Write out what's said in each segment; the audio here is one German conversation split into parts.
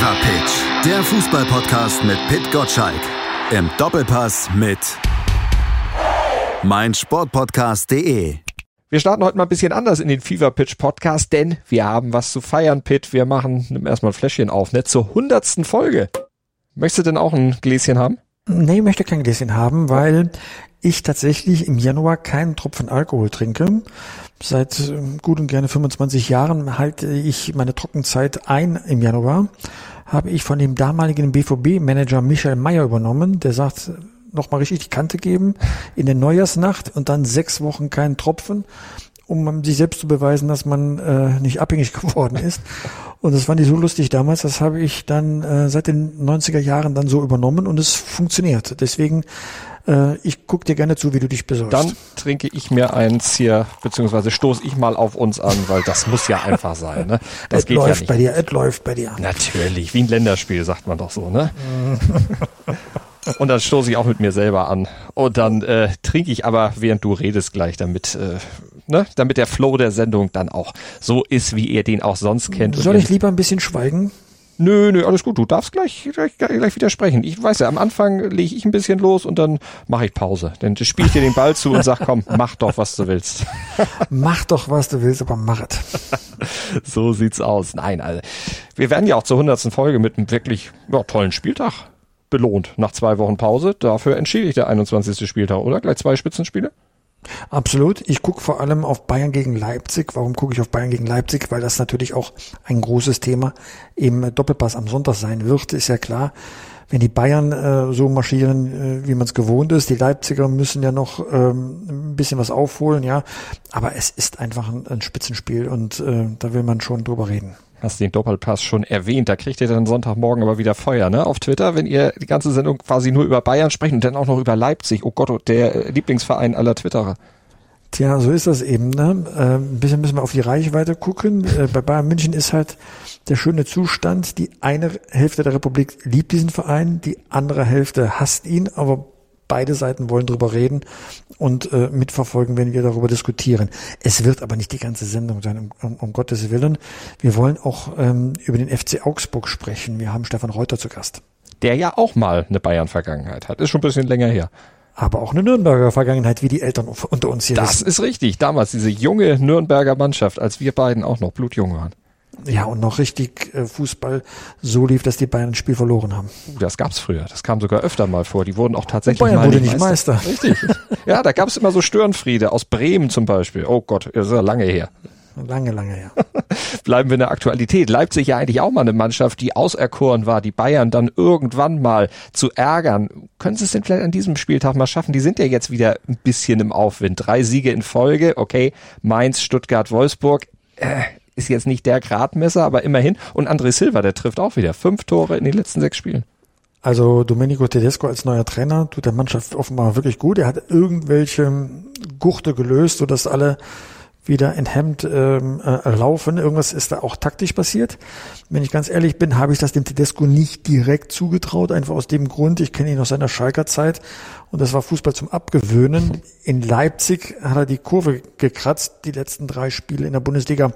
Fever Pitch, der Fußballpodcast mit Pit Gottschalk. Im Doppelpass mit meinsportpodcast.de. Wir starten heute mal ein bisschen anders in den Fever Pitch Podcast, denn wir haben was zu feiern, Pit. Wir machen, nimm erstmal ein Fläschchen auf, ne, zur hundertsten Folge. Möchtest du denn auch ein Gläschen haben? Nee, ich möchte kein Gläschen haben, weil ich tatsächlich im Januar keinen Tropfen Alkohol trinke. Seit ähm, gut und gerne 25 Jahren halte ich meine Trockenzeit ein im Januar. Habe ich von dem damaligen BVB-Manager Michael Mayer übernommen. Der sagt, nochmal richtig die Kante geben in der Neujahrsnacht und dann sechs Wochen keinen Tropfen, um sich selbst zu beweisen, dass man äh, nicht abhängig geworden ist. Und das fand ich so lustig damals, das habe ich dann äh, seit den 90er Jahren dann so übernommen und es funktioniert. Deswegen äh, ich guck dir gerne zu, wie du dich besorgst. Dann trinke ich mir eins hier, beziehungsweise stoße ich mal auf uns an, weil das muss ja einfach sein. Ne? Das es geht läuft ja nicht. bei dir, es läuft bei dir. Natürlich, wie ein Länderspiel, sagt man doch so, ne? Und dann stoße ich auch mit mir selber an. Und dann äh, trinke ich aber, während du redest, gleich, damit, äh, ne, damit der Flow der Sendung dann auch so ist, wie ihr den auch sonst kennt. Soll ich lieber ein bisschen schweigen? Nö, nö, alles gut. Du darfst gleich, gleich, gleich widersprechen. Ich weiß ja, am Anfang lege ich ein bisschen los und dann mache ich Pause. Dann spiele ich dir den Ball zu und sag, komm, mach doch, was du willst. mach doch, was du willst, aber mach es. so sieht's aus. Nein, also, wir werden ja auch zur hundertsten Folge mit einem wirklich ja, tollen Spieltag belohnt. Nach zwei Wochen Pause. Dafür entschädigt der 21. Spieltag, oder? Gleich zwei Spitzenspiele? Absolut. Ich gucke vor allem auf Bayern gegen Leipzig. Warum gucke ich auf Bayern gegen Leipzig? Weil das natürlich auch ein großes Thema im Doppelpass am Sonntag sein wird, ist ja klar. Wenn die Bayern äh, so marschieren, äh, wie man es gewohnt ist, die Leipziger müssen ja noch ähm, ein bisschen was aufholen, ja. Aber es ist einfach ein, ein Spitzenspiel und äh, da will man schon drüber reden. Hast den Doppelpass schon erwähnt. Da kriegt ihr dann Sonntagmorgen aber wieder Feuer, ne? Auf Twitter, wenn ihr die ganze Sendung quasi nur über Bayern sprecht und dann auch noch über Leipzig. Oh Gott, der Lieblingsverein aller Twitterer. Tja, so ist das eben. Ne? Äh, ein bisschen müssen wir auf die Reichweite gucken. Äh, bei Bayern München ist halt der schöne Zustand. Die eine Hälfte der Republik liebt diesen Verein, die andere Hälfte hasst ihn, aber beide Seiten wollen drüber reden und äh, mitverfolgen, wenn wir darüber diskutieren. Es wird aber nicht die ganze Sendung sein, um, um Gottes Willen. Wir wollen auch ähm, über den FC Augsburg sprechen. Wir haben Stefan Reuter zu Gast. Der ja auch mal eine Bayern-Vergangenheit hat. Ist schon ein bisschen länger her aber auch eine Nürnberger Vergangenheit, wie die Eltern unter uns hier Das wissen. ist richtig. Damals diese junge Nürnberger Mannschaft, als wir beiden auch noch blutjung waren. Ja, und noch richtig äh, Fußball so lief, dass die Bayern ein Spiel verloren haben. Das gab's früher. Das kam sogar öfter mal vor. Die wurden auch tatsächlich und Bayern wurde nicht Meister. Meister. Richtig. ja, da gab's immer so Störenfriede aus Bremen zum Beispiel. Oh Gott, das ist ja lange her. Lange, lange her. Bleiben wir in der Aktualität. Leipzig ja eigentlich auch mal eine Mannschaft, die auserkoren war, die Bayern dann irgendwann mal zu ärgern. Können Sie es denn vielleicht an diesem Spieltag mal schaffen? Die sind ja jetzt wieder ein bisschen im Aufwind. Drei Siege in Folge, okay. Mainz, Stuttgart, Wolfsburg. Äh, ist jetzt nicht der Gradmesser, aber immerhin. Und André Silva, der trifft auch wieder. Fünf Tore in den letzten sechs Spielen. Also Domenico Tedesco als neuer Trainer tut der Mannschaft offenbar wirklich gut. Er hat irgendwelche Gurte gelöst, sodass alle wieder enthemmt ähm, äh, laufen. Irgendwas ist da auch taktisch passiert. Wenn ich ganz ehrlich bin, habe ich das dem Tedesco nicht direkt zugetraut, einfach aus dem Grund, ich kenne ihn aus seiner Schalker Zeit und das war Fußball zum Abgewöhnen. In Leipzig hat er die Kurve gekratzt, die letzten drei Spiele in der Bundesliga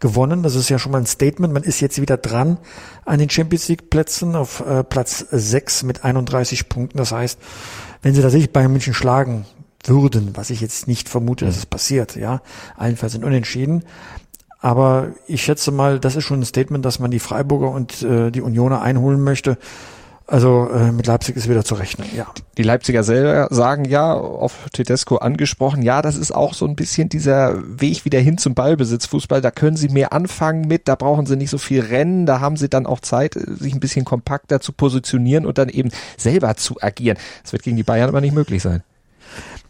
gewonnen. Das ist ja schon mal ein Statement. Man ist jetzt wieder dran an den Champions League Plätzen auf äh, Platz 6 mit 31 Punkten. Das heißt, wenn sie tatsächlich Bayern München schlagen, würden, was ich jetzt nicht vermute, dass es passiert, ja. Allenfalls sind unentschieden. Aber ich schätze mal, das ist schon ein Statement, dass man die Freiburger und äh, die Unioner einholen möchte. Also äh, mit Leipzig ist wieder zu rechnen, ja. Die Leipziger selber sagen ja, auf Tedesco angesprochen, ja, das ist auch so ein bisschen dieser Weg wieder hin zum Ballbesitzfußball. Da können sie mehr anfangen mit, da brauchen sie nicht so viel Rennen, da haben sie dann auch Zeit, sich ein bisschen kompakter zu positionieren und dann eben selber zu agieren. Das wird gegen die Bayern aber nicht möglich sein.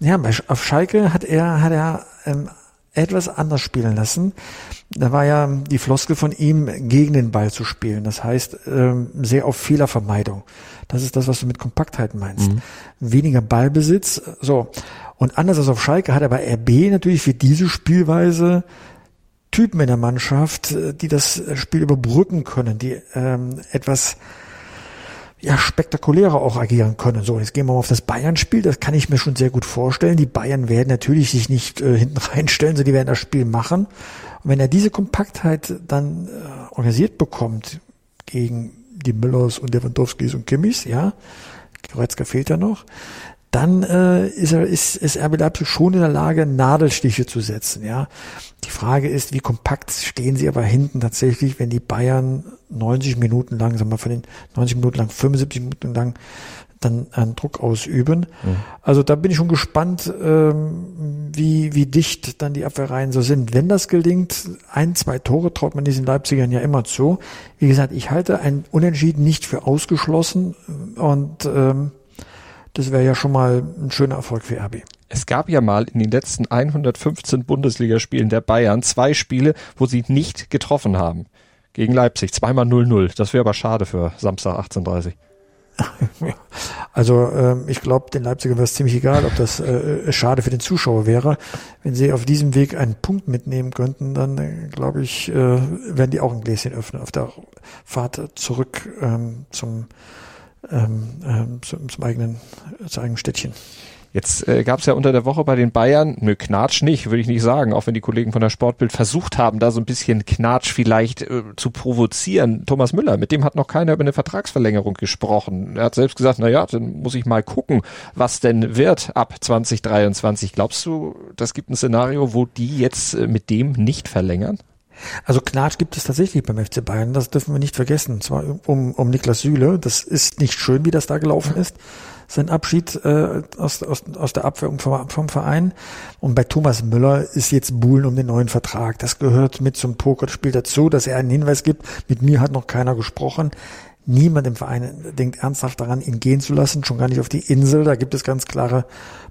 Ja, auf Schalke hat er, hat er ähm, etwas anders spielen lassen. Da war ja die Floskel von ihm, gegen den Ball zu spielen. Das heißt, ähm, sehr auf Fehlervermeidung. Das ist das, was du mit Kompaktheit meinst. Mhm. Weniger Ballbesitz. So. Und anders als auf Schalke hat er bei RB natürlich für diese Spielweise Typen in der Mannschaft, äh, die das Spiel überbrücken können, die ähm, etwas ja, spektakulärer auch agieren können. So, jetzt gehen wir mal auf das Bayern-Spiel. Das kann ich mir schon sehr gut vorstellen. Die Bayern werden natürlich sich nicht äh, hinten reinstellen, sondern die werden das Spiel machen. Und wenn er diese Kompaktheit dann äh, organisiert bekommt gegen die Müllers und Lewandowskis und Kimmis, ja. Goretzka fehlt ja noch. Dann äh, ist, er, ist, ist RB Leipzig schon in der Lage, Nadelstiche zu setzen, ja. Die Frage ist, wie kompakt stehen sie aber hinten tatsächlich, wenn die Bayern 90 Minuten lang, sagen wir von den 90 Minuten lang, 75 Minuten lang dann einen Druck ausüben. Mhm. Also da bin ich schon gespannt, ähm, wie, wie dicht dann die Abwehrreihen so sind. Wenn das gelingt, ein, zwei Tore traut man diesen Leipzigern ja immer zu. Wie gesagt, ich halte ein Unentschieden nicht für ausgeschlossen und ähm, das wäre ja schon mal ein schöner Erfolg für RB. Es gab ja mal in den letzten 115 Bundesligaspielen der Bayern zwei Spiele, wo sie nicht getroffen haben. Gegen Leipzig, zweimal 0-0. Das wäre aber schade für Samstag 18.30 Also ähm, ich glaube, den Leipziger wäre es ziemlich egal, ob das äh, schade für den Zuschauer wäre. Wenn sie auf diesem Weg einen Punkt mitnehmen könnten, dann äh, glaube ich, äh, werden die auch ein Gläschen öffnen auf der Fahrt zurück ähm, zum, ähm, ähm, zum, zum eigenen, zum eigenen Städtchen. Jetzt äh, gab es ja unter der Woche bei den Bayern, nö, Knatsch nicht, würde ich nicht sagen, auch wenn die Kollegen von der Sportbild versucht haben, da so ein bisschen Knatsch vielleicht äh, zu provozieren. Thomas Müller, mit dem hat noch keiner über eine Vertragsverlängerung gesprochen. Er hat selbst gesagt, na ja, dann muss ich mal gucken, was denn wird ab 2023. Glaubst du, das gibt ein Szenario, wo die jetzt äh, mit dem nicht verlängern? Also Knatsch gibt es tatsächlich beim FC Bayern, das dürfen wir nicht vergessen. Und zwar um, um Niklas Süle. Das ist nicht schön, wie das da gelaufen ist sein Abschied äh, aus, aus, aus der Abwehr vom, vom Verein. Und bei Thomas Müller ist jetzt Buhlen um den neuen Vertrag. Das gehört mit zum Pokerspiel dazu, dass er einen Hinweis gibt. Mit mir hat noch keiner gesprochen. Niemand im Verein denkt ernsthaft daran, ihn gehen zu lassen, schon gar nicht auf die Insel. Da gibt es ganz klare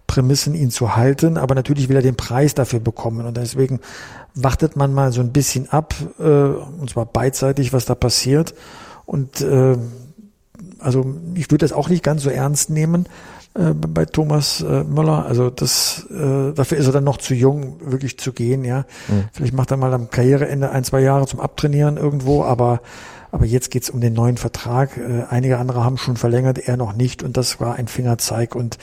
Prämissen, ihn zu halten. Aber natürlich will er den Preis dafür bekommen. Und deswegen wartet man mal so ein bisschen ab, äh, und zwar beidseitig, was da passiert. Und äh, also ich würde das auch nicht ganz so ernst nehmen äh, bei Thomas äh, Müller. Also das, äh, dafür ist er dann noch zu jung, wirklich zu gehen. Ja, mhm. vielleicht macht er mal am Karriereende ein, zwei Jahre zum Abtrainieren irgendwo, aber aber jetzt geht's um den neuen Vertrag. Äh, einige andere haben schon verlängert, er noch nicht. Und das war ein Fingerzeig. Und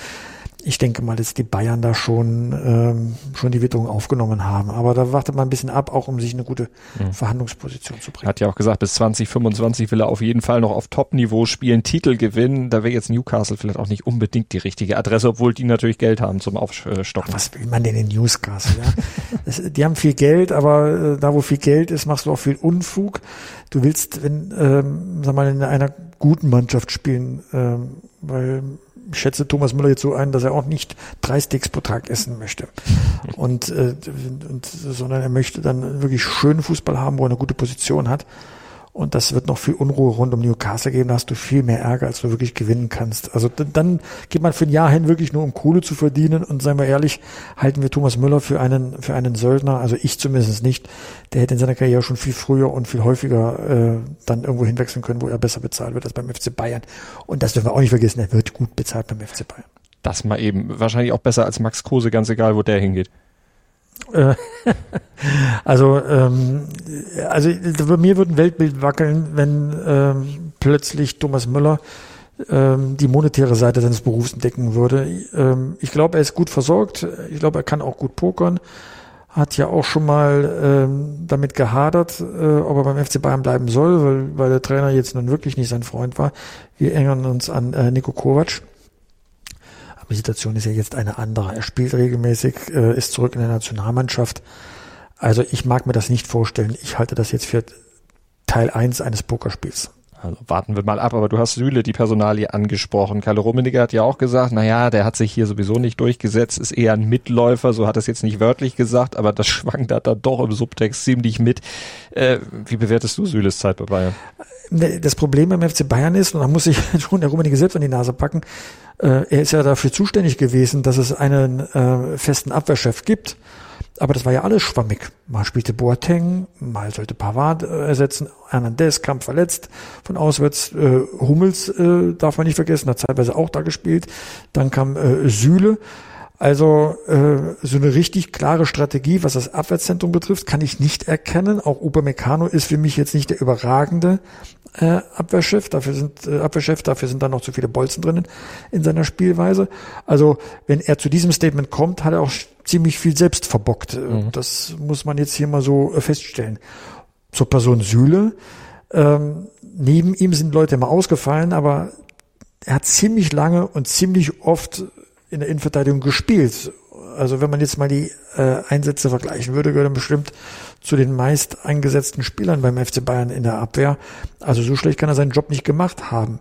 ich denke mal, dass die Bayern da schon, ähm, schon die Witterung aufgenommen haben. Aber da wartet man ein bisschen ab, auch um sich eine gute mhm. Verhandlungsposition zu bringen. Hat ja auch gesagt, bis 2025 will er auf jeden Fall noch auf Top-Niveau spielen, Titel gewinnen. Da wäre jetzt Newcastle vielleicht auch nicht unbedingt die richtige Adresse, obwohl die natürlich Geld haben zum Aufstocken. Ach, was will man denn in Newcastle? Ja? das, die haben viel Geld, aber äh, da, wo viel Geld ist, machst du auch viel Unfug. Du willst, wenn, ähm, sag mal, in einer guten Mannschaft spielen, ähm, weil ich schätze Thomas Müller jetzt so ein, dass er auch nicht drei Steaks pro Tag essen möchte. Und, äh, und sondern er möchte dann wirklich schönen Fußball haben, wo er eine gute Position hat. Und das wird noch viel Unruhe rund um Newcastle geben. Da hast du viel mehr Ärger, als du wirklich gewinnen kannst. Also dann geht man für ein Jahr hin wirklich nur um Kohle zu verdienen. Und seien wir ehrlich, halten wir Thomas Müller für einen, für einen Söldner. Also ich zumindest nicht. Der hätte in seiner Karriere schon viel früher und viel häufiger äh, dann irgendwo hinwechseln können, wo er besser bezahlt wird als beim FC Bayern. Und das dürfen wir auch nicht vergessen. Er wird gut bezahlt beim FC Bayern. Das mal eben. Wahrscheinlich auch besser als Max Kruse, ganz egal, wo der hingeht. Äh, also, ähm, also bei mir würde ein Weltbild wackeln, wenn ähm, plötzlich Thomas Müller ähm, die monetäre Seite seines Berufs entdecken würde. Ähm, ich glaube, er ist gut versorgt. Ich glaube, er kann auch gut pokern. Hat ja auch schon mal ähm, damit gehadert, äh, ob er beim FC Bayern bleiben soll, weil, weil der Trainer jetzt nun wirklich nicht sein Freund war. Wir erinnern uns an äh, Nico Kovac aber die Situation ist ja jetzt eine andere. Er spielt regelmäßig, äh, ist zurück in der Nationalmannschaft. Also ich mag mir das nicht vorstellen. Ich halte das jetzt für Teil eins eines Pokerspiels. Also warten wir mal ab, aber du hast Süle die Personalie angesprochen. Karl Rummenigge hat ja auch gesagt, naja, der hat sich hier sowieso nicht durchgesetzt, ist eher ein Mitläufer, so hat es jetzt nicht wörtlich gesagt, aber das schwankt da doch im Subtext ziemlich mit. Äh, wie bewertest du Süles Zeit bei Bayern? Das Problem beim FC Bayern ist, und da muss ich schon der Rummenigge selbst an die Nase packen, äh, er ist ja dafür zuständig gewesen, dass es einen äh, festen Abwehrchef gibt. Aber das war ja alles schwammig. Mal spielte Boateng, mal sollte Pavard äh, ersetzen, Hernandez kam verletzt von auswärts, äh, Hummels äh, darf man nicht vergessen, hat zeitweise auch da gespielt. Dann kam äh, Süle. Also äh, so eine richtig klare Strategie, was das Abwehrzentrum betrifft, kann ich nicht erkennen. Auch Upamecano ist für mich jetzt nicht der überragende äh, Abwehrchef. Dafür sind äh, Abwehrchef, dafür sind dann noch zu viele Bolzen drinnen in seiner Spielweise. Also wenn er zu diesem Statement kommt, hat er auch ziemlich viel selbst verbockt. Mhm. Das muss man jetzt hier mal so äh, feststellen. Zur Person Süle Ähm, neben ihm sind Leute immer ausgefallen, aber er hat ziemlich lange und ziemlich oft in der Innenverteidigung gespielt. Also wenn man jetzt mal die äh, Einsätze vergleichen würde, gehört er bestimmt zu den meist eingesetzten Spielern beim FC Bayern in der Abwehr. Also so schlecht kann er seinen Job nicht gemacht haben.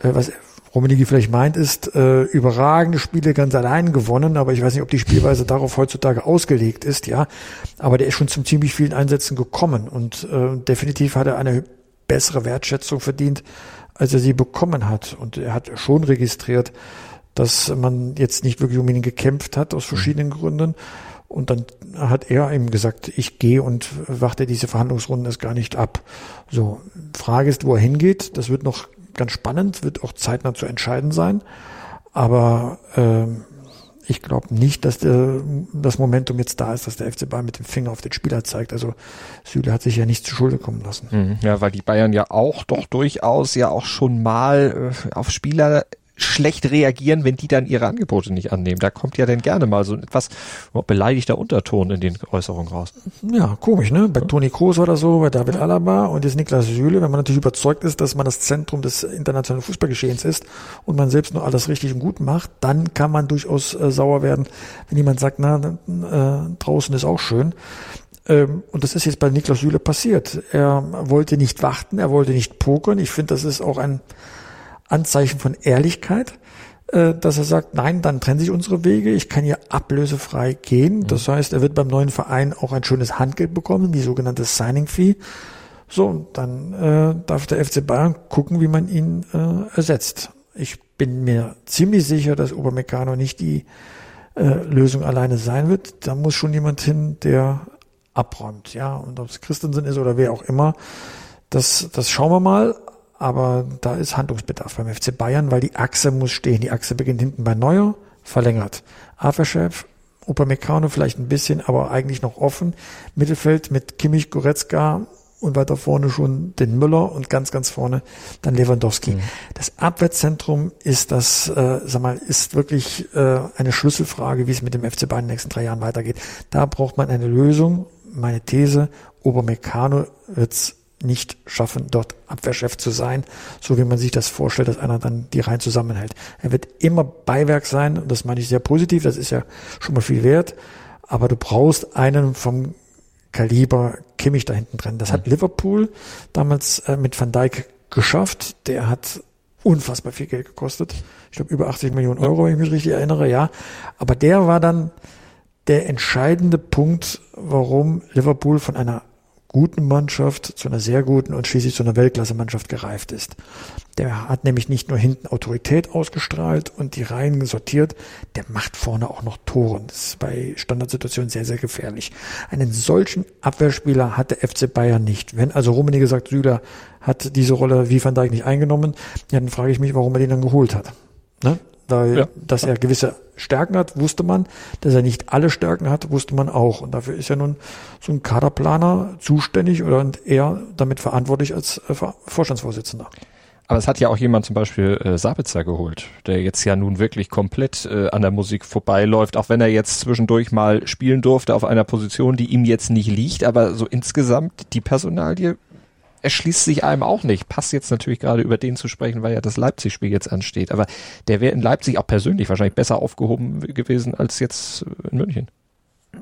Äh, was Rummenigge vielleicht meint, ist äh, überragende Spiele ganz allein gewonnen, aber ich weiß nicht, ob die Spielweise darauf heutzutage ausgelegt ist, ja. Aber der ist schon zum ziemlich vielen Einsätzen gekommen und äh, definitiv hat er eine bessere Wertschätzung verdient, als er sie bekommen hat. Und er hat schon registriert, dass man jetzt nicht wirklich um ihn gekämpft hat aus verschiedenen mhm. Gründen. Und dann hat er ihm gesagt, ich gehe und warte diese Verhandlungsrunden erst gar nicht ab. So, Frage ist, wo er hingeht. Das wird noch ganz spannend, wird auch zeitnah zu entscheiden sein. Aber ähm, ich glaube nicht, dass der, das Momentum jetzt da ist, dass der FC Bayern mit dem Finger auf den Spieler zeigt. Also Süle hat sich ja nicht zu Schulde kommen lassen. Mhm. Ja, weil die Bayern ja auch doch durchaus ja auch schon mal äh, auf Spieler schlecht reagieren, wenn die dann ihre Angebote nicht annehmen. Da kommt ja dann gerne mal so ein etwas beleidigter Unterton in den Äußerungen raus. Ja, komisch, ne? Bei Toni Kroos das so, bei David Alaba und jetzt Niklas Süle, wenn man natürlich überzeugt ist, dass man das Zentrum des internationalen Fußballgeschehens ist und man selbst nur alles richtig und gut macht, dann kann man durchaus äh, sauer werden, wenn jemand sagt, na, äh, draußen ist auch schön. Ähm, und das ist jetzt bei Niklas Süle passiert. Er wollte nicht warten, er wollte nicht pokern. Ich finde, das ist auch ein Anzeichen von Ehrlichkeit, äh, dass er sagt, nein, dann trennen sich unsere Wege, ich kann hier ablösefrei gehen. Mhm. Das heißt, er wird beim neuen Verein auch ein schönes Handgeld bekommen, die sogenannte Signing Fee. So, und dann äh, darf der FC Bayern gucken, wie man ihn äh, ersetzt. Ich bin mir ziemlich sicher, dass Obermeccano nicht die äh, Lösung alleine sein wird. Da muss schon jemand hin, der abräumt, ja. Und ob es Christensen ist oder wer auch immer, das, das schauen wir mal. Aber da ist Handlungsbedarf beim FC Bayern, weil die Achse muss stehen. Die Achse beginnt hinten bei Neuer, verlängert. Aferchef, Upamecano vielleicht ein bisschen, aber eigentlich noch offen. Mittelfeld mit Kimmich, Goretzka und weiter vorne schon den Müller und ganz, ganz vorne dann Lewandowski. Mhm. Das Abwehrzentrum ist das, äh, sag mal, ist wirklich äh, eine Schlüsselfrage, wie es mit dem FC Bayern in den nächsten drei Jahren weitergeht. Da braucht man eine Lösung. Meine These, Obermeccano wird's nicht schaffen, dort Abwehrchef zu sein, so wie man sich das vorstellt, dass einer dann die Reihen zusammenhält. Er wird immer Beiwerk sein, und das meine ich sehr positiv, das ist ja schon mal viel wert, aber du brauchst einen vom Kaliber Kimmich da hinten drin. Das hat mhm. Liverpool damals äh, mit Van Dijk geschafft. Der hat unfassbar viel Geld gekostet. Ich glaube über 80 Millionen Euro, wenn ich mich richtig erinnere, ja. Aber der war dann der entscheidende Punkt, warum Liverpool von einer guten Mannschaft zu einer sehr guten und schließlich zu einer Weltklasse-Mannschaft gereift ist. Der hat nämlich nicht nur hinten Autorität ausgestrahlt und die Reihen sortiert, der macht vorne auch noch Toren. Das ist bei Standardsituationen sehr, sehr gefährlich. Einen solchen Abwehrspieler hat der FC Bayern nicht. Wenn also Rummenigge sagt, Süder hat diese Rolle wie Van Dijk nicht eingenommen, ja, dann frage ich mich, warum er den dann geholt hat. Ne? Weil, ja. dass er gewisse Stärken hat, wusste man. Dass er nicht alle Stärken hat, wusste man auch. Und dafür ist ja nun so ein Kaderplaner zuständig oder er damit verantwortlich als äh, Vorstandsvorsitzender. Aber es hat ja auch jemand zum Beispiel äh, Sabitzer geholt, der jetzt ja nun wirklich komplett äh, an der Musik vorbeiläuft, auch wenn er jetzt zwischendurch mal spielen durfte auf einer Position, die ihm jetzt nicht liegt, aber so insgesamt die Personalie erschließt sich einem auch nicht. Passt jetzt natürlich gerade über den zu sprechen, weil ja das Leipzig-Spiel jetzt ansteht. Aber der wäre in Leipzig auch persönlich wahrscheinlich besser aufgehoben gewesen als jetzt in München.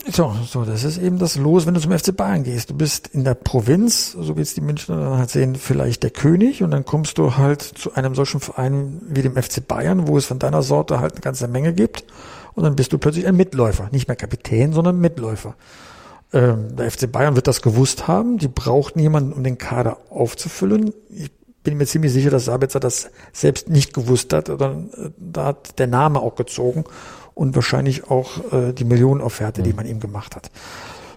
So, so, das ist eben das Los, wenn du zum FC Bayern gehst. Du bist in der Provinz, so wie es die Münchner dann halt sehen, vielleicht der König und dann kommst du halt zu einem solchen Verein wie dem FC Bayern, wo es von deiner Sorte halt eine ganze Menge gibt und dann bist du plötzlich ein Mitläufer. Nicht mehr Kapitän, sondern Mitläufer. Ähm, der FC Bayern wird das gewusst haben. Die brauchten jemanden, um den Kader aufzufüllen. Ich bin mir ziemlich sicher, dass Sabitzer das selbst nicht gewusst hat. Oder, äh, da hat der Name auch gezogen und wahrscheinlich auch äh, die Millionenofferte, die mhm. man ihm gemacht hat.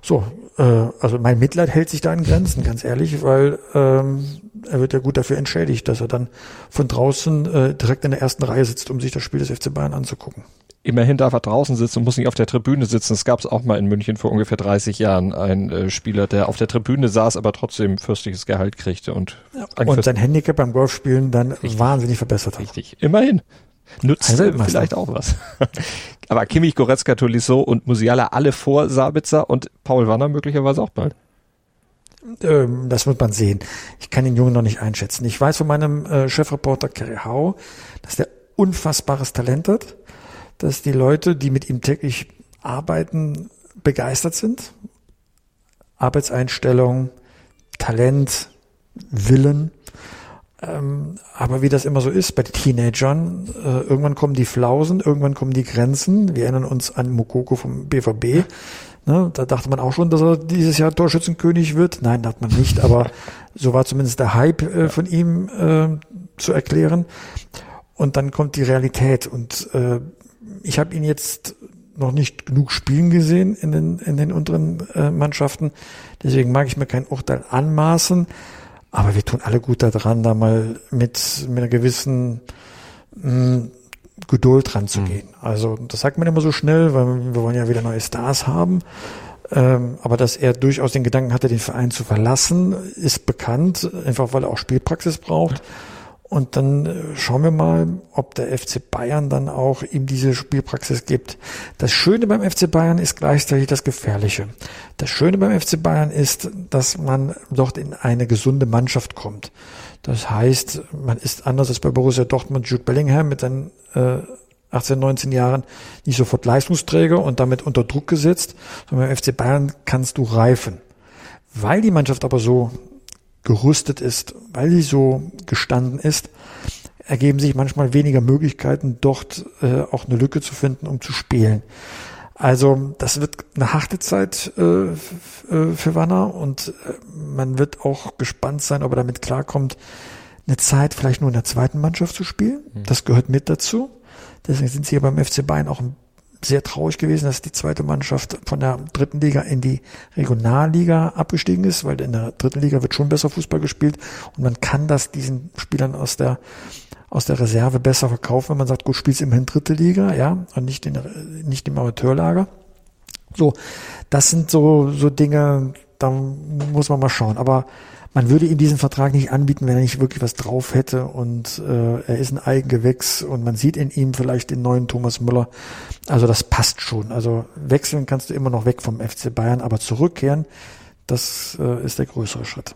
So, äh, also mein Mitleid hält sich da in Grenzen, ganz ehrlich, weil ähm, er wird ja gut dafür entschädigt, dass er dann von draußen äh, direkt in der ersten Reihe sitzt, um sich das Spiel des FC Bayern anzugucken immerhin darf er draußen sitzen und muss nicht auf der Tribüne sitzen. Es gab es auch mal in München vor ungefähr 30 Jahren. Ein äh, Spieler, der auf der Tribüne saß, aber trotzdem fürstliches Gehalt kriegte und, ja, und sein Handicap beim Golfspielen dann richtig, wahnsinnig verbessert hat. Richtig, immerhin. Nutzt vielleicht auch was. aber Kimmich, Goretzka, Tolisso und Musiala alle vor Sabitzer und Paul Wanner möglicherweise auch bald. Ähm, das wird man sehen. Ich kann den Jungen noch nicht einschätzen. Ich weiß von meinem äh, Chefreporter Kerry Hau, dass der unfassbares Talent hat, dass die Leute, die mit ihm täglich arbeiten, begeistert sind. Arbeitseinstellung, Talent, Willen. Ähm, aber wie das immer so ist bei den Teenagern, äh, irgendwann kommen die Flausen, irgendwann kommen die Grenzen. Wir erinnern uns an Mokoko vom BVB. Ne, da dachte man auch schon, dass er dieses Jahr Torschützenkönig wird. Nein, hat man nicht, aber so war zumindest der Hype äh, von ihm äh, zu erklären. Und dann kommt die Realität. Und äh, ich habe ihn jetzt noch nicht genug spielen gesehen in den, in den unteren äh, Mannschaften. Deswegen mag ich mir kein Urteil anmaßen. Aber wir tun alle gut daran, da mal mit, mit einer gewissen mh, mm, Geduld zu mhm. Also das sagt man immer so schnell, weil wir wollen ja wieder neue Stars haben. Ähm, aber dass er durchaus den Gedanken hatte, den Verein zu verlassen, ist bekannt, einfach weil er auch Spielpraxis braucht. Und dann äh, schauen wir mal, ob der FC Bayern dann auch ihm diese Spielpraxis gibt. Das Schöne beim FC Bayern ist gleichzeitig das Gefährliche. Das Schöne beim FC Bayern ist, dass man dort in eine gesunde Mannschaft kommt. Das heißt, man ist anders als bei Borussia Dortmund Jude Bellingham mit seinen äh, 18, 19 Jahren nicht sofort Leistungsträger und damit unter Druck gesetzt, sondern beim FC Bayern kannst du reifen. Weil die Mannschaft aber so gerüstet ist, weil sie so gestanden ist, ergeben sich manchmal weniger Möglichkeiten, dort äh, auch eine Lücke zu finden, um zu spielen. Also das wird eine harte Zeit äh, äh, für Wanner und äh, man wird auch gespannt sein, ob er damit klarkommt, eine Zeit vielleicht nur in der zweiten Mannschaft zu spielen. Mhm. Das gehört mit dazu. Deswegen sind sie hier beim FC Bayern auch sehr traurig gewesen, dass die zweite Mannschaft von der dritten Liga in die Regionalliga abgestiegen ist, weil in der dritten Liga wird schon besser Fußball gespielt und man kann das diesen Spielern aus der aus der Reserve besser verkaufen, wenn man sagt, gut, spielst immerhin dritte Liga, ja, und nicht in nicht im Amateurlager. So, das sind so so Dinge, da muss man mal schauen. Aber man würde ihm diesen Vertrag nicht anbieten, wenn er nicht wirklich was drauf hätte und äh, er ist ein Eigengewächs und man sieht in ihm vielleicht den neuen Thomas Müller. Also das passt schon. Also wechseln kannst du immer noch weg vom FC Bayern, aber zurückkehren, das äh, ist der größere Schritt.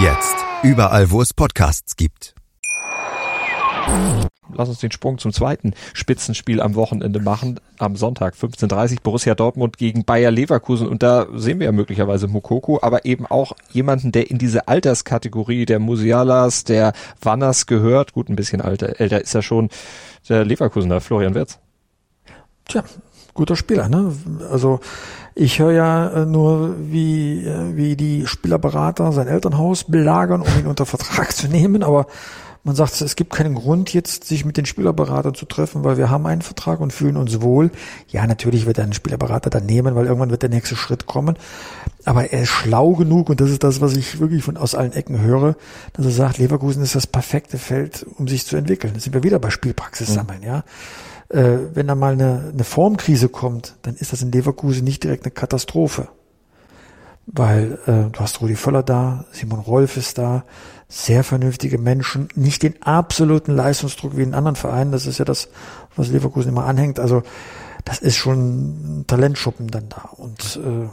Jetzt. Überall, wo es Podcasts gibt. Lass uns den Sprung zum zweiten Spitzenspiel am Wochenende machen. Am Sonntag 15.30 Borussia Dortmund gegen Bayer Leverkusen. Und da sehen wir ja möglicherweise Mokoko, aber eben auch jemanden, der in diese Alterskategorie der Musialas, der Wanners gehört. Gut, ein bisschen alter, älter ist ja schon der Leverkusener Florian Wirz. Tja, guter Spieler, ne? Also ich höre ja äh, nur, wie, äh, wie die Spielerberater sein Elternhaus belagern, um ihn unter Vertrag zu nehmen, aber man sagt, es gibt keinen Grund jetzt, sich mit den Spielerberatern zu treffen, weil wir haben einen Vertrag und fühlen uns wohl. Ja, natürlich wird er einen Spielerberater dann nehmen, weil irgendwann wird der nächste Schritt kommen. Aber er ist schlau genug und das ist das, was ich wirklich von aus allen Ecken höre, dass er sagt, Leverkusen ist das perfekte Feld, um sich zu entwickeln. Da sind wir wieder bei Spielpraxis mhm. sammeln, ja äh, wenn da mal eine, eine Formkrise kommt, dann ist das in Leverkusen nicht direkt eine Katastrophe. Weil äh, du hast Rudi Völler da, Simon Rolf ist da, sehr vernünftige Menschen, nicht den absoluten Leistungsdruck wie in anderen Vereinen, das ist ja das, was Leverkusen immer anhängt. Also das ist schon ein Talentschuppen dann da. Und äh,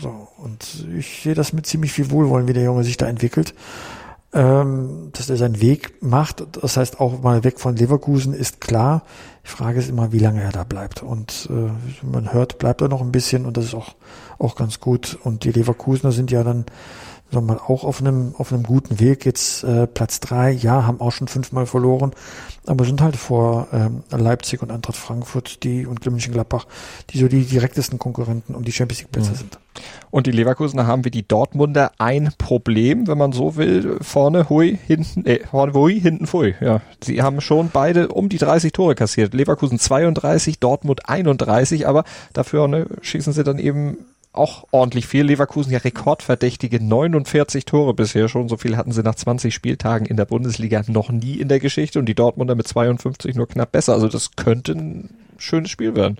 so, und ich sehe das mit ziemlich viel Wohlwollen, wie der Junge sich da entwickelt ähm, dass er seinen Weg macht. Das heißt, auch mal weg von Leverkusen ist klar. Die Frage ist immer, wie lange er da bleibt. Und äh, man hört, bleibt er noch ein bisschen und das ist auch, auch ganz gut. Und die Leverkusener sind ja dann sondern auch auf einem, auf einem guten Weg. Jetzt äh, Platz drei, ja, haben auch schon fünfmal verloren, aber sind halt vor ähm, Leipzig und Eintracht Frankfurt die und Mönchengladbach, die so die direktesten Konkurrenten um die Champions League Plätze mhm. sind. Und die Leverkusener haben wie die Dortmunder ein Problem, wenn man so will, vorne hui, hinten, äh, vorne hui, hinten fui. Ja, sie haben schon beide um die 30 Tore kassiert. Leverkusen 32, Dortmund 31, aber dafür ne, schießen sie dann eben auch ordentlich viel. Leverkusen ja rekordverdächtige 49 Tore bisher schon. So viel hatten sie nach 20 Spieltagen in der Bundesliga noch nie in der Geschichte und die Dortmunder mit 52 nur knapp besser. Also das könnte ein schönes Spiel werden.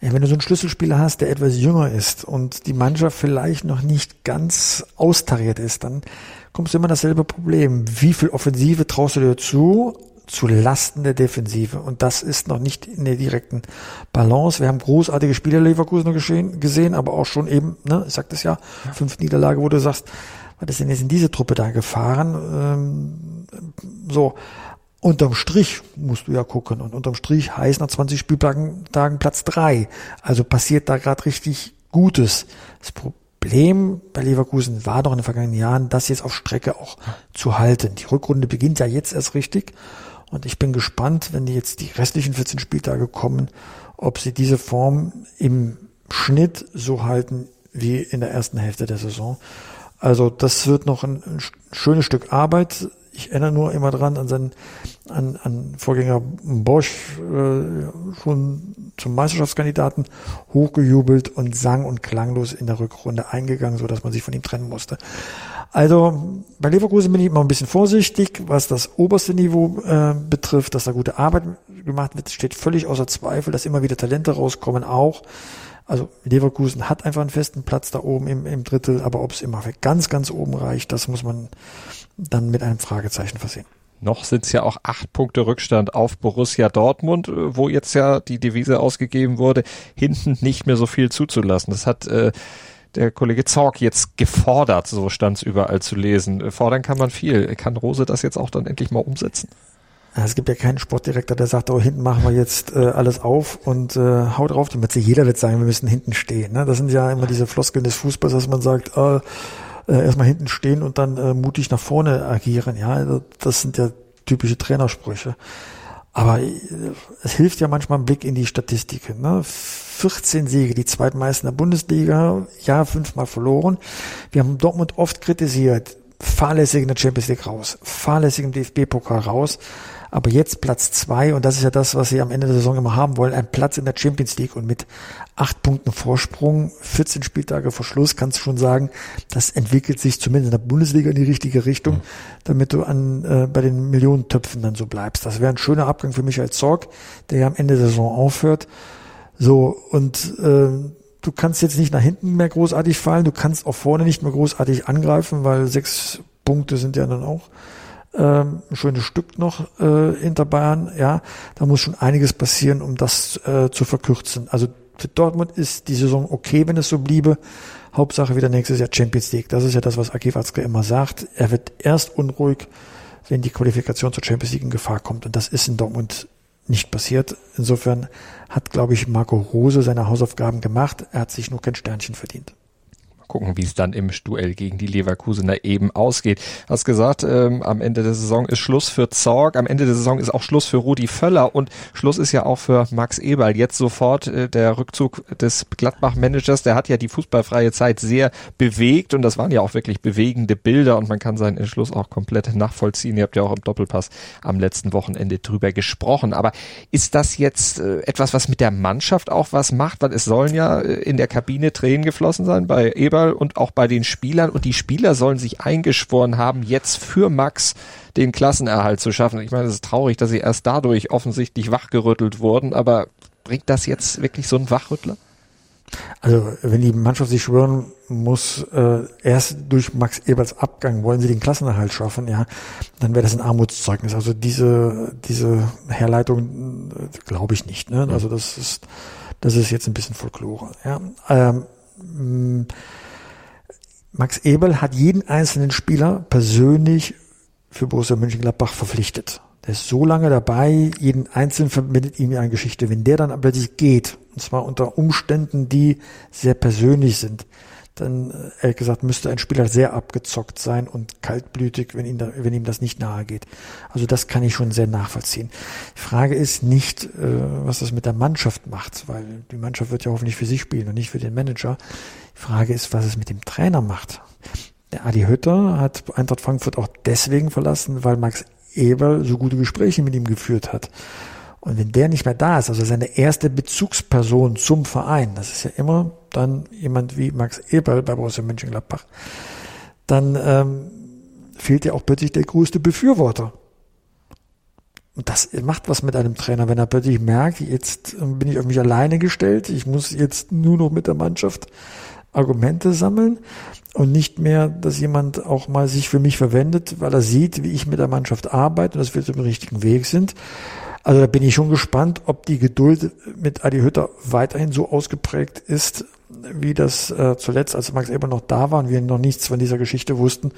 Ja, wenn du so einen Schlüsselspieler hast, der etwas jünger ist und die Mannschaft vielleicht noch nicht ganz austariert ist, dann kommst du immer dasselbe Problem. Wie viel Offensive traust du dir zu? Zu Lasten der Defensive. Und das ist noch nicht in der direkten Balance. Wir haben großartige Spieler Leverkusen geschehen, gesehen, aber auch schon eben, ne, ich sagte es ja, fünf Niederlage, wo du sagst, was ist denn jetzt in diese Truppe da gefahren? Ähm, so, unterm Strich musst du ja gucken. Und unterm Strich heißt nach 20 Spieltagen Tagen Platz drei. Also passiert da gerade richtig Gutes. Das Problem bei Leverkusen war doch in den vergangenen Jahren, das jetzt auf Strecke auch zu halten. Die Rückrunde beginnt ja jetzt erst richtig. Und ich bin gespannt, wenn die jetzt die restlichen 14 Spieltage kommen, ob sie diese Form im Schnitt so halten wie in der ersten Hälfte der Saison. Also das wird noch ein, ein schönes Stück Arbeit. Ich erinnere nur immer dran an seinen an, an Vorgänger Bosch äh, schon zum Meisterschaftskandidaten hochgejubelt und sang und klanglos in der Rückrunde eingegangen, so dass man sich von ihm trennen musste. Also bei Leverkusen bin ich immer ein bisschen vorsichtig, was das oberste Niveau äh, betrifft, dass da gute Arbeit gemacht wird, steht völlig außer Zweifel, dass immer wieder Talente rauskommen auch. Also Leverkusen hat einfach einen festen Platz da oben im, im Drittel, aber ob es immer ganz, ganz oben reicht, das muss man dann mit einem Fragezeichen versehen. Noch sind es ja auch acht Punkte Rückstand auf Borussia Dortmund, äh, wo jetzt ja die Devise ausgegeben wurde, hinten nicht mehr so viel zuzulassen. Das hat äh, der Kollege Zorg jetzt gefordert, so stand es überall zu lesen. Fordern kann man viel. Kann Rose das jetzt auch dann endlich mal umsetzen? Es gibt ja keinen Sportdirektor, der sagt, oh, hinten machen wir jetzt äh, alles auf und äh, haut drauf. Die jeder wird sagen, wir müssen hinten stehen. Ne? Das sind ja immer diese Floskeln des Fußballs, dass man sagt, äh, äh, erstmal hinten stehen und dann äh, mutig nach vorne agieren. Ja, also das sind ja typische Trainersprüche. Aber äh, es hilft ja manchmal ein Blick in die Statistiken. Ne? 14 Siege, die zweitmeisten der Bundesliga, ja, fünfmal verloren. Wir haben Dortmund oft kritisiert, fahrlässig in der Champions League raus, fahrlässig im DFB-Pokal raus. Aber jetzt Platz zwei, und das ist ja das, was sie am Ende der Saison immer haben wollen, ein Platz in der Champions League und mit acht Punkten Vorsprung, 14 Spieltage vor Schluss, kannst du schon sagen, das entwickelt sich zumindest in der Bundesliga in die richtige Richtung, mhm. damit du an äh, bei den Millionentöpfen dann so bleibst. Das wäre ein schöner Abgang für Michael Zorg, der ja am Ende der Saison aufhört. So, und äh, du kannst jetzt nicht nach hinten mehr großartig fallen, du kannst auch vorne nicht mehr großartig angreifen, weil sechs Punkte sind ja dann auch ähm, ein schönes Stück noch äh, hinter Bayern. Ja, da muss schon einiges passieren, um das äh, zu verkürzen. Also für Dortmund ist die Saison okay, wenn es so bliebe. Hauptsache wieder nächstes Jahr Champions League. Das ist ja das, was Aki Watzke immer sagt. Er wird erst unruhig, wenn die Qualifikation zur Champions League in Gefahr kommt. Und das ist in Dortmund nicht passiert. Insofern hat, glaube ich, Marco Rose seine Hausaufgaben gemacht. Er hat sich nur kein Sternchen verdient gucken, wie es dann im Duell gegen die Leverkusener eben ausgeht. Hast gesagt, ähm, am Ende der Saison ist Schluss für Zorg, am Ende der Saison ist auch Schluss für Rudi Völler und Schluss ist ja auch für Max Eberl. Jetzt sofort äh, der Rückzug des Gladbach-Managers, der hat ja die fußballfreie Zeit sehr bewegt und das waren ja auch wirklich bewegende Bilder und man kann seinen Entschluss auch komplett nachvollziehen. Ihr habt ja auch im Doppelpass am letzten Wochenende drüber gesprochen. Aber ist das jetzt äh, etwas, was mit der Mannschaft auch was macht? Weil es sollen ja äh, in der Kabine Tränen geflossen sein bei Eberl Fußball und auch bei den Spielern. Und die Spieler sollen sich eingeschworen haben, jetzt für Max den Klassenerhalt zu schaffen. Ich meine, es ist traurig, dass sie erst dadurch offensichtlich wachgerüttelt wurden, aber bringt das jetzt wirklich so einen Wachrüttler? Also wenn die Mannschaft sich schwören muss, äh, erst durch Max Eberts Abgang wollen sie den Klassenerhalt schaffen, ja, dann wäre das ein Armutszeugnis. Also diese diese Herleitung äh, glaube ich nicht. Ne? Also das ist das ist jetzt ein bisschen Folklore. Ja. Ähm, Max Eberl hat jeden einzelnen Spieler persönlich für Borussia Mönchengladbach verpflichtet. Der ist so lange dabei, jeden Einzelnen verbindet ihm eine Geschichte. Wenn der dann plötzlich geht, und zwar unter Umständen, die sehr persönlich sind, dann, äh, ehrlich gesagt, müsste ein Spieler sehr abgezockt sein und kaltblütig, wenn ihm, da, wenn ihm das nicht nahe geht. Also das kann ich schon sehr nachvollziehen. Die Frage ist nicht, äh, was das mit der Mannschaft macht, weil die Mannschaft wird ja hoffentlich für sich spielen und nicht für den Manager. Die Frage ist, was es mit dem Trainer macht. Der Adi Hütter hat Eintracht Frankfurt auch deswegen verlassen, weil Max Eberl so gute Gespräche mit ihm geführt hat. Und wenn der nicht mehr da ist, also seine erste Bezugsperson zum Verein, das ist ja immer dann jemand wie Max Eberl bei Borussia Mönchengladbach, dann ähm, fehlt ja auch plötzlich der größte Befürworter. Und das macht was mit einem Trainer, wenn er plötzlich merkt, jetzt bin ich auf mich alleine gestellt, ich muss jetzt nur noch mit der Mannschaft Argumente sammeln und nicht mehr, dass jemand auch mal sich für mich verwendet, weil er sieht, wie ich mit der Mannschaft arbeite und dass wir auf dem richtigen Weg sind. Also da bin ich schon gespannt, ob die Geduld mit Adi Hütter weiterhin so ausgeprägt ist, wie das äh, zuletzt, als Max Eber noch da war und wir noch nichts von dieser Geschichte wussten,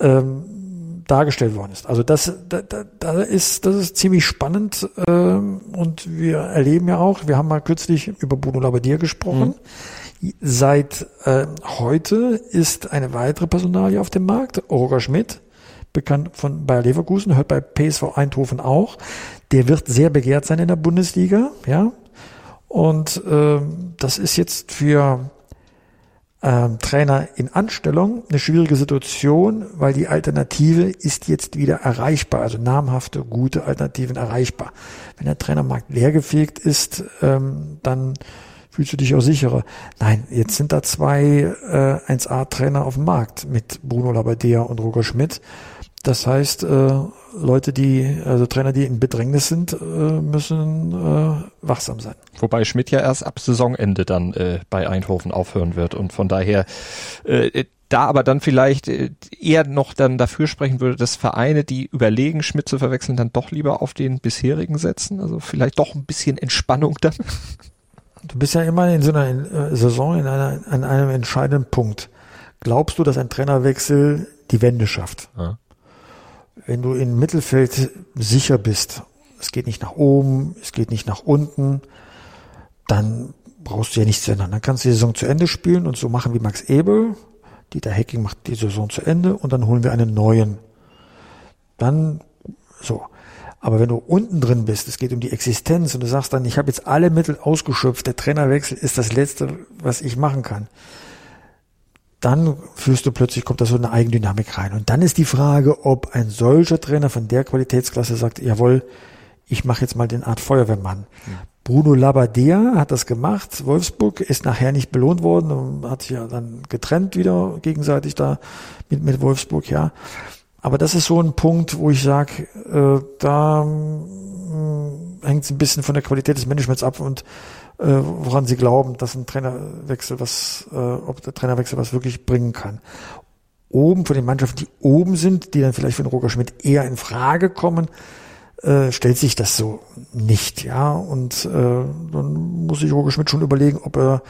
ähm, dargestellt worden ist. Also das, da, da ist, das ist ziemlich spannend ähm, und wir erleben ja auch, wir haben mal kürzlich über Bruno Labbadia gesprochen. Mhm. Seit äh, heute ist eine weitere Personalie auf dem Markt, Roger Schmidt, bekannt von Bayer Leverkusen, hört bei PSV Eindhoven auch. Der wird sehr begehrt sein in der Bundesliga, ja. Und äh, das ist jetzt für ähm, Trainer in Anstellung eine schwierige Situation, weil die Alternative ist jetzt wieder erreichbar, also namhafte, gute Alternativen erreichbar. Wenn der Trainermarkt leergefegt ist, ähm, dann fühlst du dich auch sicherer. Nein, jetzt sind da zwei äh, 1A-Trainer auf dem Markt mit Bruno Labbadia und Roger Schmidt. Das heißt, äh, Leute, die, also Trainer, die in Bedrängnis sind, äh, müssen äh, wachsam sein. Wobei Schmidt ja erst ab Saisonende dann äh, bei Eindhoven aufhören wird und von daher äh, da aber dann vielleicht äh, eher noch dann dafür sprechen würde, dass Vereine, die überlegen, Schmidt zu verwechseln, dann doch lieber auf den bisherigen setzen. Also vielleicht doch ein bisschen Entspannung dann. Du bist ja immer in so einer Saison in einer, an einem entscheidenden Punkt. Glaubst du, dass ein Trainerwechsel die Wende schafft? Ja wenn du im Mittelfeld sicher bist, es geht nicht nach oben, es geht nicht nach unten, dann brauchst du ja nichts zu ändern. Dann kannst du die Saison zu Ende spielen und so machen wie Max Ebel. Dieter Hecking macht die Saison zu Ende und dann holen wir einen neuen. Dann so. Aber wenn du unten drin bist, es geht um die Existenz und du sagst dann, ich habe jetzt alle Mittel ausgeschöpft, der Trainerwechsel ist das Letzte, was ich machen kann dann fühlst du plötzlich, kommt da so eine Eigendynamik rein. Und dann ist die Frage, ob ein solcher Trainer von der Qualitätsklasse sagt, jawohl, ich mache jetzt mal den Art Feuerwehrmann. Mhm. Bruno Labbadia hat das gemacht. Wolfsburg ist nachher nicht belohnt worden und hat sich ja dann getrennt wieder gegenseitig da mit, mit Wolfsburg, ja. Aber das ist so ein Punkt, wo ich sage, äh, da äh, hängt es ein bisschen von der Qualität des Managements ab und äh, woran sie glauben, dass ein Trainerwechsel was, äh, ob der Trainerwechsel was wirklich bringen kann. Oben von den Mannschaften, die oben sind, die dann vielleicht den Roger Schmidt eher in Frage kommen, äh, stellt sich das so nicht, ja. Und äh, dann muss sich Roger Schmidt schon überlegen, ob er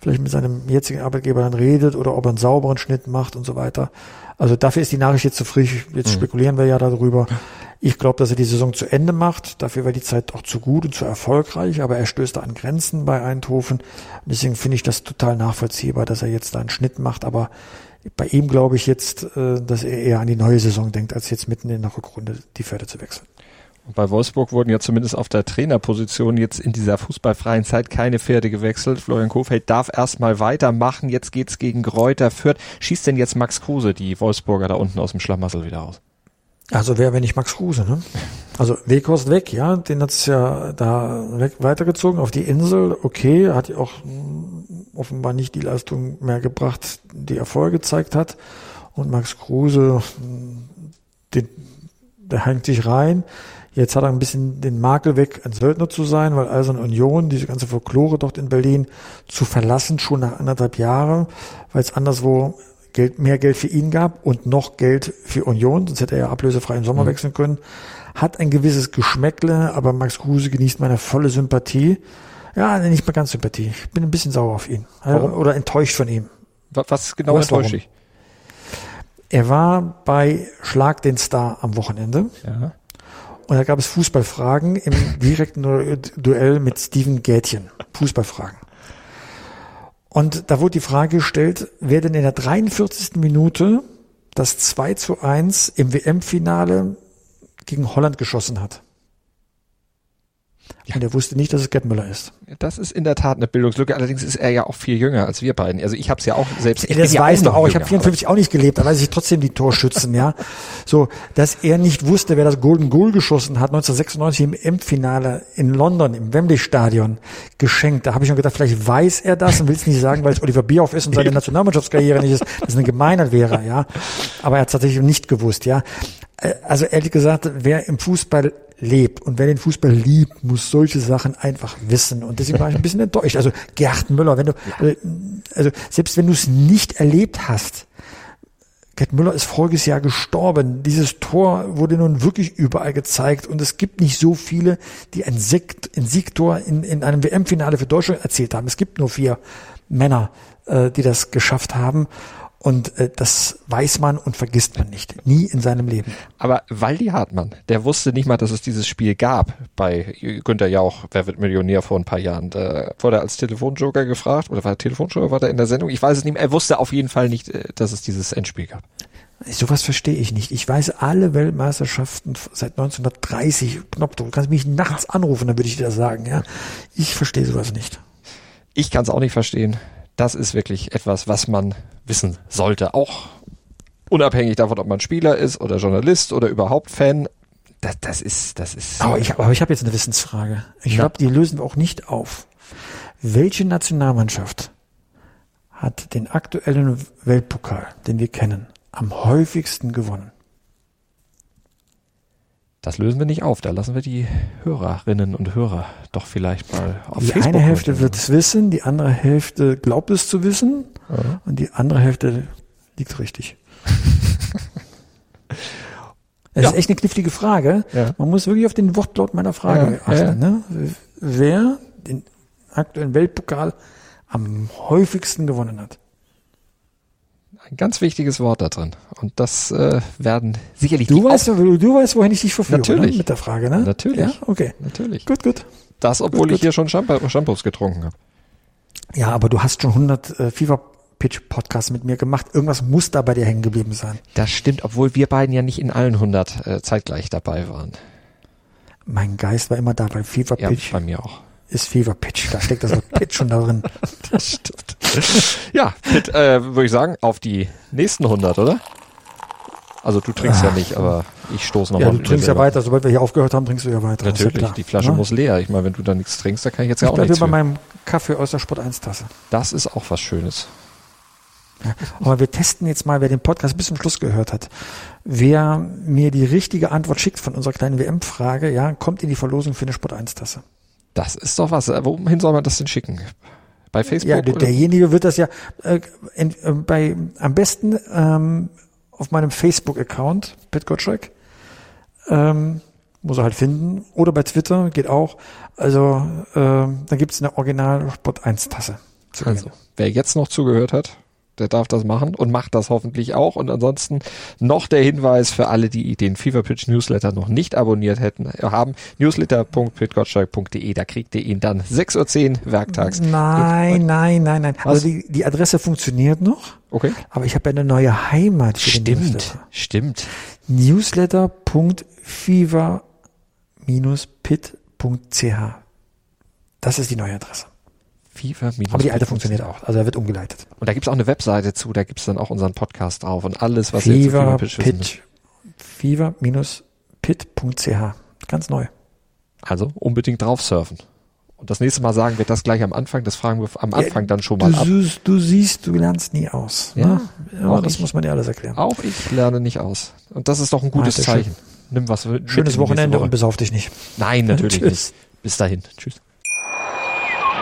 vielleicht mit seinem jetzigen Arbeitgeber dann redet oder ob er einen sauberen Schnitt macht und so weiter. Also dafür ist die Nachricht jetzt zu frisch. Jetzt mhm. spekulieren wir ja darüber. Ich glaube, dass er die Saison zu Ende macht. Dafür war die Zeit auch zu gut und zu erfolgreich, aber er stößt da an Grenzen bei Eindhoven. Deswegen finde ich das total nachvollziehbar, dass er jetzt da einen Schnitt macht. Aber bei ihm glaube ich jetzt, äh, dass er eher an die neue Saison denkt, als jetzt mitten in der Rückrunde die Pferde zu wechseln. Bei Wolfsburg wurden ja zumindest auf der Trainerposition jetzt in dieser fußballfreien Zeit keine Pferde gewechselt. Florian Kofeld darf erstmal weitermachen. Jetzt geht's gegen Gräuter Fürth. Schießt denn jetzt Max Kruse die Wolfsburger da unten aus dem Schlamassel wieder aus? Also wer, wenn nicht Max Kruse, ne? Also Weghorst weg, ja, den hat's ja da weg, weitergezogen auf die Insel, okay, hat ja auch offenbar nicht die Leistung mehr gebracht, die Erfolg gezeigt hat. Und Max Kruse, den, der hängt sich rein. Jetzt hat er ein bisschen den Makel weg, ein Söldner zu sein, weil Eisern Union, diese ganze Folklore dort in Berlin, zu verlassen, schon nach anderthalb Jahren, weil es anderswo Geld, mehr Geld für ihn gab und noch Geld für Union, sonst hätte er ja ablösefrei im Sommer mhm. wechseln können. Hat ein gewisses Geschmäckle, aber Max Kruse genießt meine volle Sympathie. Ja, nicht mal ganz Sympathie. Ich bin ein bisschen sauer auf ihn. Warum? Oder enttäuscht von ihm. Was genau enttäuscht dich? Er war bei Schlag den Star am Wochenende. Ja. Und da gab es Fußballfragen im direkten Duell mit Steven Gätchen. Fußballfragen. Und da wurde die Frage gestellt, wer denn in der 43. Minute das 2 zu 1 im WM-Finale gegen Holland geschossen hat. Und er wusste nicht, dass es Gerd Müller ist. Das ist in der Tat eine Bildungslücke. Allerdings ist er ja auch viel jünger als wir beiden. Also ich habe es ja auch selbst. Ich das weiß ja auch. Ich jünger, habe 54 auch nicht gelebt, da weiß ich trotzdem die Torschützen, ja. So, dass er nicht wusste, wer das Golden Goal geschossen hat, 1996 im M-Finale in London, im Wembley Stadion, geschenkt. Da habe ich schon gedacht, vielleicht weiß er das und will es nicht sagen, weil es Oliver Bierhoff ist und seine Nationalmannschaftskarriere nicht ist, dass es eine Gemeinheit wäre, ja. Aber er hat tatsächlich nicht gewusst, ja. Äh, Also ehrlich gesagt, wer im Fußball lebt und wer den Fußball liebt, muss solche Sachen einfach wissen. Und deswegen war ich ein bisschen enttäuscht. Also Gerd Müller, wenn du, also, also selbst wenn du es nicht erlebt hast, Gerd Müller ist voriges Jahr gestorben. Dieses Tor wurde nun wirklich überall gezeigt und es gibt nicht so viele, die ein, Sieg, ein Siegtor in, in einem WM-Finale für Deutschland erzielt haben. Es gibt nur vier Männer, äh, die das geschafft haben. Und äh, das weiß man und vergisst man nicht. Nie in seinem Leben. Aber Waldi Hartmann, der wusste nicht mal, dass es dieses Spiel gab bei Günter Jauch, Wer wird Millionär vor ein paar Jahren. Da wurde er als Telefonjoker gefragt, oder war er Telefonjoker, war der in der Sendung? Ich weiß es nicht mehr. Er wusste auf jeden Fall nicht, äh, dass es dieses Endspiel gab. Sowas verstehe ich nicht. Ich weiß alle Weltmeisterschaften seit 1930. Knopf, du kannst mich nachts anrufen, dann würde ich dir das sagen. Ja, ich verstehe sowas nicht. Ich kann es auch nicht verstehen. Das ist wirklich etwas, was man wissen sollte. Auch unabhängig davon, ob man Spieler ist oder Journalist oder überhaupt Fan. Das, das ist, das ist. Aber ich, aber ich habe jetzt eine Wissensfrage. Ich glaube, die lösen wir auch nicht auf. Welche Nationalmannschaft hat den aktuellen Weltpokal, den wir kennen, am häufigsten gewonnen? Das lösen wir nicht auf. Da lassen wir die Hörerinnen und Hörer doch vielleicht mal auf die Facebook eine Hälfte wird es wissen, die andere Hälfte glaubt es zu wissen Ja. und die andere Hälfte liegt richtig. Es Ja. ist echt eine knifflige Frage. Ja. Man muss wirklich auf den Wortlaut meiner Frage achten. Ne? Wer den aktuellen Weltpokal am häufigsten gewonnen hat. Ein ganz wichtiges Wort da drin. Und das äh, werden sicherlich Du weißt, du, du weißt, wohin ich dich verführe, Natürlich. Ne? mit der Frage, ne? Natürlich. Ja, okay. Natürlich. Gut, gut. Das, obwohl Gut, ich gut. hier schon Shampoo, Shampoos getrunken habe. Ja, aber du hast schon 100 äh, Fever Pitch Podcasts mit mir gemacht. Irgendwas muss da bei dir hängen geblieben sein. Das stimmt, obwohl wir beiden ja nicht in allen 100 äh, zeitgleich dabei waren. Mein Geist war immer da, Fever Ja, Pitch bei mir auch. Ist Fever Pitch. Da steckt das Wort Pitch schon da drin. Das stimmt. ja, mit, äh, würde ich sagen, auf die nächsten 100, oder? Also du trinkst ja nicht, aber ich stoße nochmal. Ah. Ja, du trinkst ja weiter. Sobald wir hier aufgehört haben, trinkst du ja weiter. Ja Natürlich, klar. die Flasche Ne? muss leer. Ich meine, wenn du da nichts trinkst, da kann ich jetzt ja Ich auch bleibe nichts bei für. meinem Kaffee aus der Sport 1 Tasse. Das ist auch was Schönes. Aber wir testen jetzt mal, wer den Podcast bis zum Schluss gehört hat. Wer mir die richtige Antwort schickt von unserer kleinen WM-Frage, ja, kommt in die Verlosung für eine Sport 1 Tasse. Das ist doch was. Äh, Wohin soll man das denn schicken? Bei Facebook? Ja, der, derjenige wird das ja äh, in, äh, bei am besten ähm, auf meinem Facebook-Account, Pet Gottschalk, ähm, muss er halt finden. Oder bei Twitter, geht auch. Also ähm, da gibt's eine Original Sport 1 Tasse. Also, wer jetzt noch zugehört hat, der darf das machen und macht das hoffentlich auch. Und ansonsten noch der Hinweis für alle, die den Fever Pitch Newsletter noch nicht abonniert hätten, äh, haben newsletter.pitgottschalk.de. Da kriegt ihr ihn dann 6.10 Uhr werktags. Nein, nein, nein, nein. Was? Also die, die Adresse funktioniert noch, Okay. aber ich habe ja eine neue Heimat für den Stimmt, Newsletter. stimmt. Newsletter.fever-pit.ch Das ist die neue Adresse. Fever Aber die alte funktioniert auch. Also er wird umgeleitet. Und da gibt's auch eine Webseite zu, da gibt's dann auch unseren Podcast drauf und alles, was ihr zu Fever Fever Pitch. Ganz neu. Also unbedingt drauf surfen. Und das nächste Mal sagen wir das gleich am Anfang, das fragen wir am Anfang dann schon Du, mal ab. du, du siehst, du lernst nie aus. Ja, ne? ja auch das ich. muss man dir alles erklären. Auch ich lerne nicht aus. Und das ist doch ein gutes sehr schön. Zeichen. Nimm was Schönes Wochenende Woche. und besauf dich nicht. Nein, natürlich nicht. Bis dahin. Tschüss.